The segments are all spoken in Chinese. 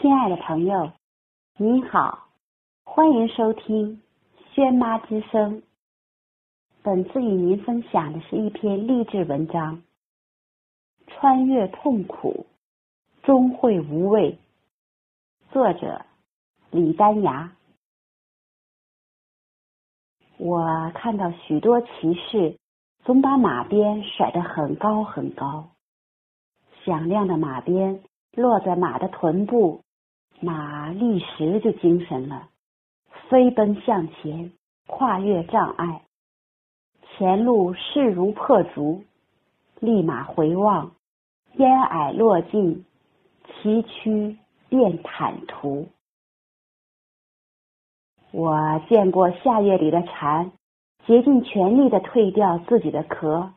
亲爱的朋友，你好，欢迎收听轩妈之声。本次与您分享的是一篇励志文章：穿越痛苦，终会无畏。作者李丹芽。我看到许多骑士总把马鞭甩得很高很高，响亮的马鞭落在马的臀部。马立时就精神了，飞奔向前，跨越障碍，前路势如破竹。立马回望，烟霭落尽，崎岖变坦途。我见过夏夜里的蝉，竭尽全力的蜕掉自己的壳，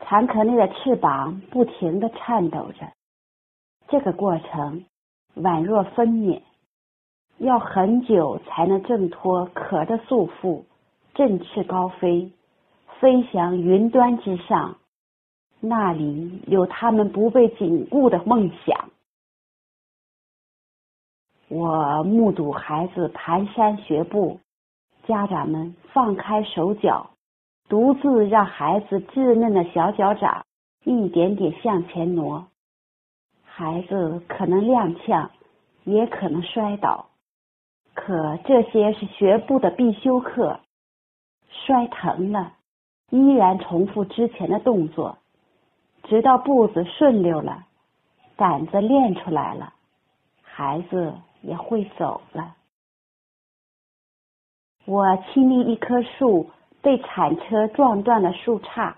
蝉壳内的翅膀不停的颤抖着，这个过程。宛若分娩，要很久才能挣脱壳的束缚，振翅高飞，飞翔云端之上。那里有他们不被禁锢的梦想。我目睹孩子蹒跚学步，家长们放开手脚，独自让孩子稚嫩的小脚掌一点点向前挪。孩子可能踉跄，也可能摔倒，可这些是学步的必修课。摔疼了，依然重复之前的动作，直到步子顺溜了，胆子练出来了，孩子也会走了。我亲历一棵树被铲车撞断了树杈，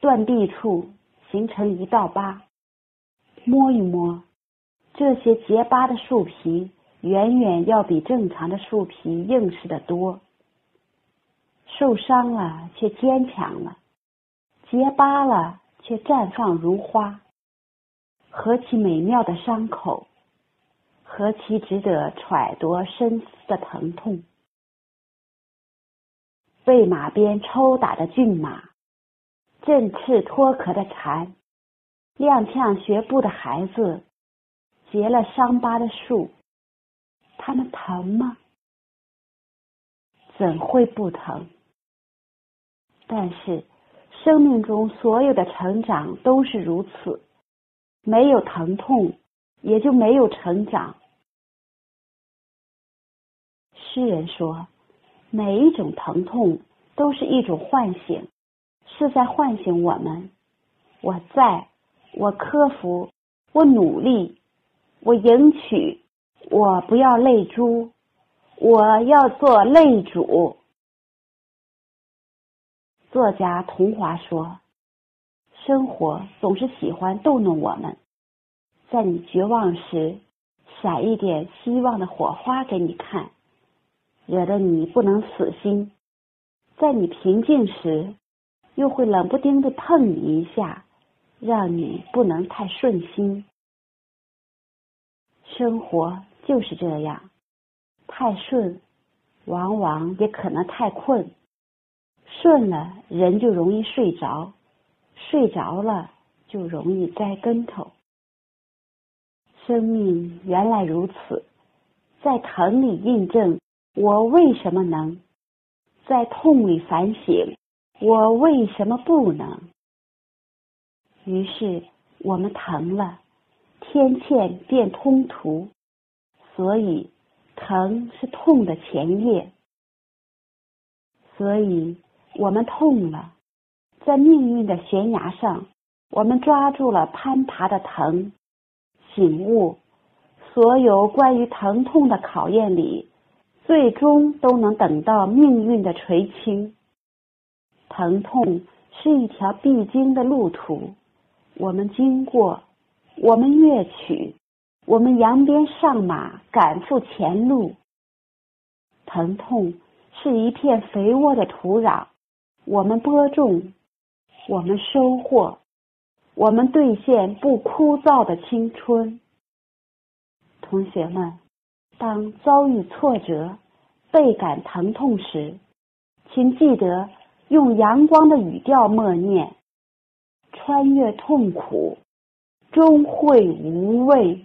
断壁处形成一道疤。摸一摸，这些结疤的树皮远远要比正常的树皮硬实的多。受伤了却坚强了，结疤了却绽放如花。何其美妙的伤口，何其值得揣度深思的疼痛。被马鞭抽打的骏马，振翅脱壳的蝉。踉跄学步的孩子，结了伤疤的树，他们疼吗？怎会不疼？但是，生命中所有的成长都是如此，没有疼痛，也就没有成长。诗人说，每一种疼痛都是一种唤醒，是在唤醒我们。我在。我克服，我努力，我迎娶，我不要泪珠，我要做泪主。作家童华说：“生活总是喜欢逗弄我们，在你绝望时，闪一点希望的火花给你看，惹得你不能死心；在你平静时，又会冷不丁的碰你一下。”让你不能太顺心，生活就是这样，太顺，往往也可能太困。顺了，人就容易睡着；睡着了，就容易栽跟头。生命原来如此，在疼里印证我为什么能，在痛里反省我为什么不能。于是我们疼了，天堑变通途，所以疼是痛的前夜。所以我们痛了，在命运的悬崖上，我们抓住了攀爬的藤，醒悟，所有关于疼痛的考验里，最终都能等到命运的垂青。疼痛是一条必经的路途。我们经过，我们跃取，我们扬鞭上马，赶赴前路。疼痛是一片肥沃的土壤，我们播种，我们收获，我们兑现不枯燥的青春。同学们，当遭遇挫折、倍感疼痛时，请记得用阳光的语调默念。穿越痛苦，终会无畏。